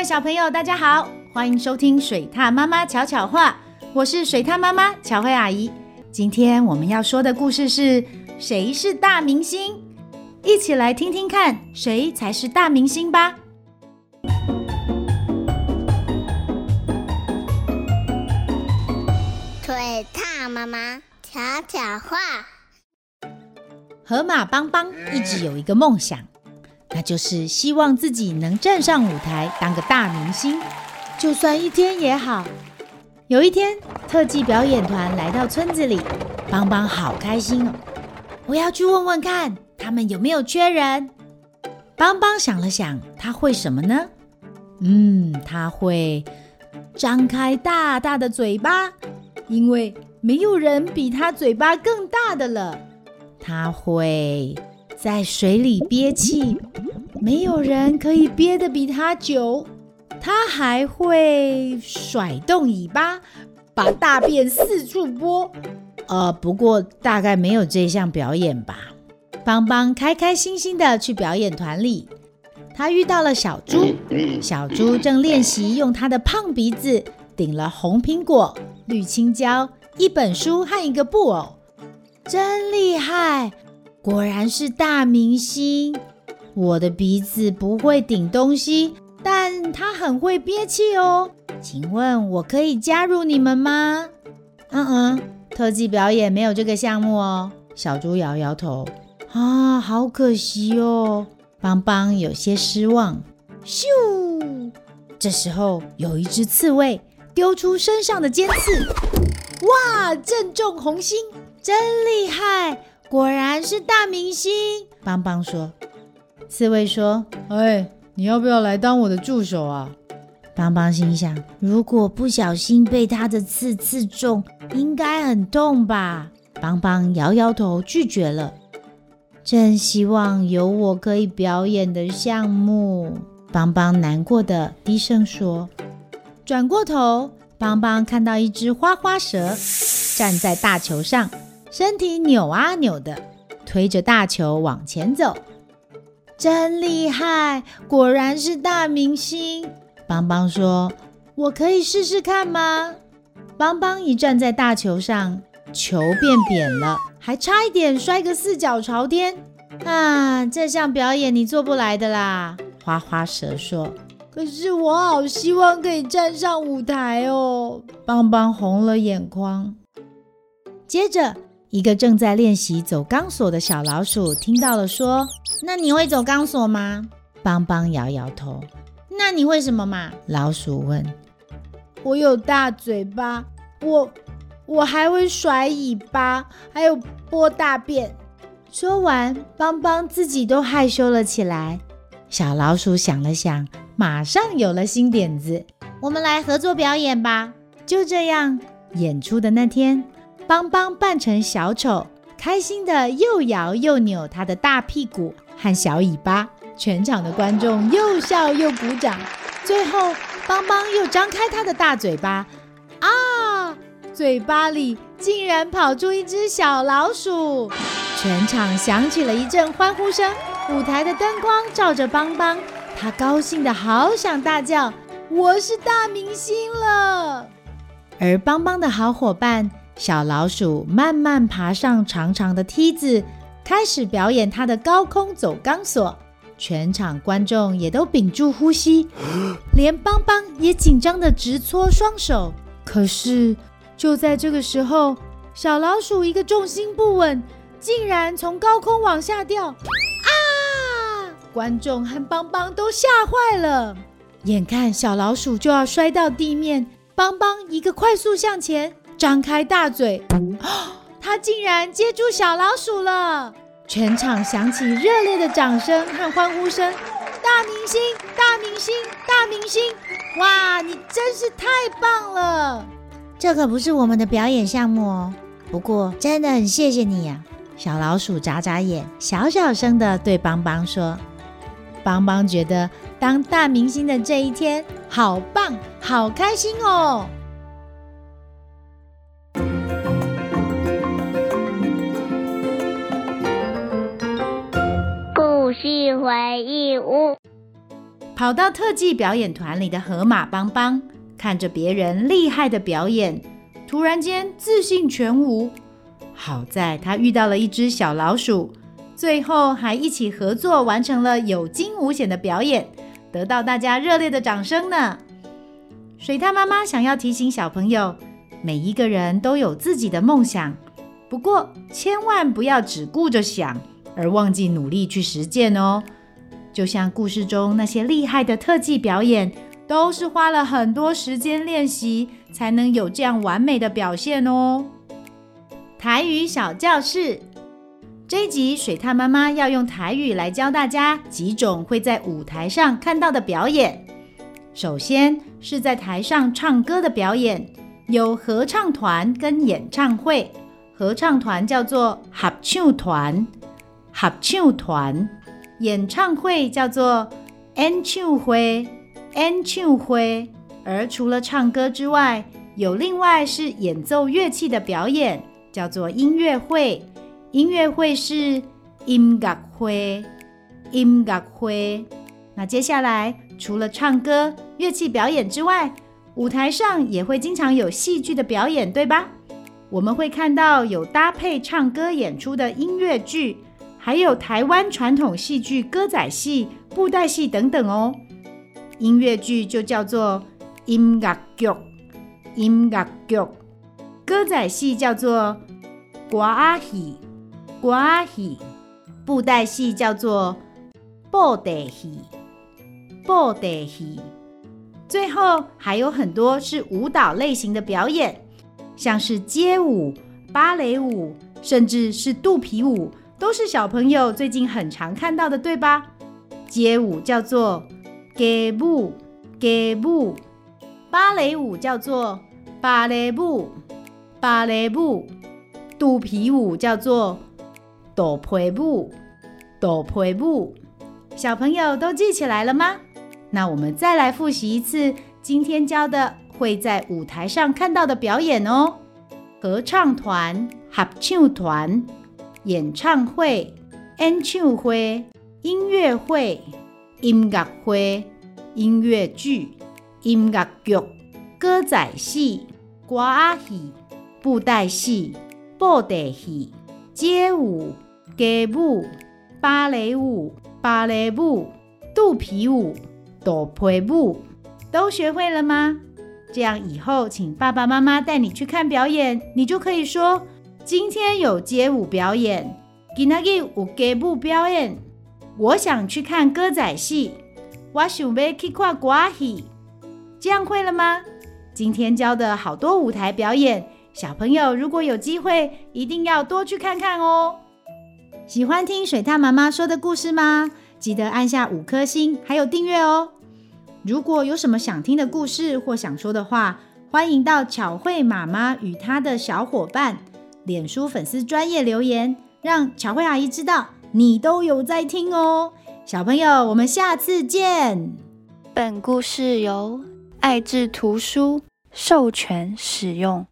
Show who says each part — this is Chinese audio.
Speaker 1: 位小朋友，大家好，欢迎收听水獭妈妈巧巧话，我是水獭妈妈巧慧阿姨。今天我们要说的故事是谁是大明星？一起来听听看，谁才是大明星吧。
Speaker 2: 水獭妈妈巧巧话，
Speaker 1: 河马邦邦一直有一个梦想。那就是希望自己能站上舞台当个大明星，就算一天也好。有一天，特技表演团来到村子里，邦邦好开心哦！我要去问问看，他们有没有缺人。邦邦想了想，他会什么呢？嗯，他会张开大大的嘴巴，因为没有人比他嘴巴更大的了。他会在水里憋气。没有人可以憋得比他久，他还会甩动尾巴，把大便四处拨。呃，不过大概没有这项表演吧。邦邦开开心心的去表演团里，他遇到了小猪。小猪正练习用他的胖鼻子顶了红苹果、绿青椒、一本书和一个布偶，真厉害！果然是大明星。我的鼻子不会顶东西，但它很会憋气哦。请问我可以加入你们吗？嗯嗯，特技表演没有这个项目哦。小猪摇摇头，啊，好可惜哦。邦邦有些失望。咻！这时候有一只刺猬丢出身上的尖刺，哇，正中红心，真厉害！果然是大明星。邦邦说。刺猬说：“哎，你要不要来当我的助手啊？”邦邦心想：“如果不小心被他的刺刺中，应该很痛吧？”邦邦摇摇头拒绝了。真希望有我可以表演的项目。邦邦难过的低声说。转过头，邦邦看到一只花花蛇站在大球上，身体扭啊扭的，推着大球往前走。真厉害，果然是大明星。邦邦说：“我可以试试看吗？”邦邦一站在大球上，球变扁了，还差一点摔个四脚朝天。啊，这项表演你做不来的啦！花花蛇说：“可是我好希望可以站上舞台哦。”邦邦红了眼眶。接着。一个正在练习走钢索的小老鼠听到了，说：“那你会走钢索吗？”邦邦摇摇头。“那你会什么嘛？”老鼠问。“我有大嘴巴，我我还会甩尾巴，还有拨大便。”说完，邦邦自己都害羞了起来。小老鼠想了想，马上有了新点子：“我们来合作表演吧！”就这样，演出的那天。邦邦扮成小丑，开心地又摇又扭他的大屁股和小尾巴，全场的观众又笑又鼓掌。最后，邦邦又张开他的大嘴巴，啊，嘴巴里竟然跑出一只小老鼠，全场响起了一阵欢呼声。舞台的灯光照着邦邦，他高兴的好想大叫：“我是大明星了！”而邦邦的好伙伴。小老鼠慢慢爬上长长的梯子，开始表演它的高空走钢索。全场观众也都屏住呼吸，连邦邦也紧张地直搓双手。可是就在这个时候，小老鼠一个重心不稳，竟然从高空往下掉！啊！观众和邦邦都吓坏了。眼看小老鼠就要摔到地面，邦邦一个快速向前。张开大嘴，他竟然接住小老鼠了！全场响起热烈的掌声和欢呼声。大明星，大明星，大明星！哇，你真是太棒了！这可不是我们的表演项目哦。不过真的很谢谢你呀！小老鼠眨眨眼，小小声的对邦邦说：“邦邦觉得当大明星的这一天好棒，好开心哦！”
Speaker 2: 回忆屋，
Speaker 1: 跑到特技表演团里的河马邦邦，看着别人厉害的表演，突然间自信全无。好在他遇到了一只小老鼠，最后还一起合作完成了有惊无险的表演，得到大家热烈的掌声呢。水獭妈妈想要提醒小朋友，每一个人都有自己的梦想，不过千万不要只顾着想，而忘记努力去实践哦。就像故事中那些厉害的特技表演，都是花了很多时间练习，才能有这样完美的表现哦。台语小教室，这一集水獭妈妈要用台语来教大家几种会在舞台上看到的表演。首先是在台上唱歌的表演，有合唱团跟演唱会。合唱团叫做合唱团，合唱团；演唱会叫做演唱会，演唱会。而除了唱歌之外，有另外是演奏乐器的表演。叫做音乐会，音乐会是音乐会，音乐会。那接下来除了唱歌、乐器表演之外，舞台上也会经常有戏剧的表演，对吧？我们会看到有搭配唱歌演出的音乐剧，还有台湾传统戏剧歌仔戏、布袋戏等等哦。音乐剧就叫做音乐剧，音乐剧。歌仔戏叫做歌仔戏，歌戏；布袋戏叫做布袋戏，布袋戏。最后还有很多是舞蹈类型的表演，像是街舞、芭蕾舞，甚至是肚皮舞，都是小朋友最近很常看到的，对吧？街舞叫做街舞，街舞；芭蕾舞叫做芭蕾舞。芭蕾舞、肚皮舞叫做肚皮舞，肚皮舞。小朋友都记起来了吗？那我们再来复习一次今天教的会在舞台上看到的表演哦：合唱团、合唱团、演唱会、演唱会、音乐会、音乐会、音乐剧、音乐剧、歌仔戏、歌仔戏。布袋戏、布袋戏、街舞、街舞、芭蕾舞、芭蕾舞、肚皮舞、肚皮舞，都学会了吗？这样以后请爸爸妈妈带你去看表演，你就可以说：今天有街舞表演，今天有街舞表演。我想去看歌仔戏，我想要去看歌仔戏。这样会了吗？今天教的好多舞台表演。小朋友，如果有机会，一定要多去看看哦。喜欢听水獭妈妈说的故事吗？记得按下五颗星，还有订阅哦。如果有什么想听的故事或想说的话，欢迎到巧慧妈妈与她的小伙伴脸书粉丝专业留言，让巧慧阿姨知道你都有在听哦。小朋友，我们下次见。
Speaker 3: 本故事由爱智图书授权使用。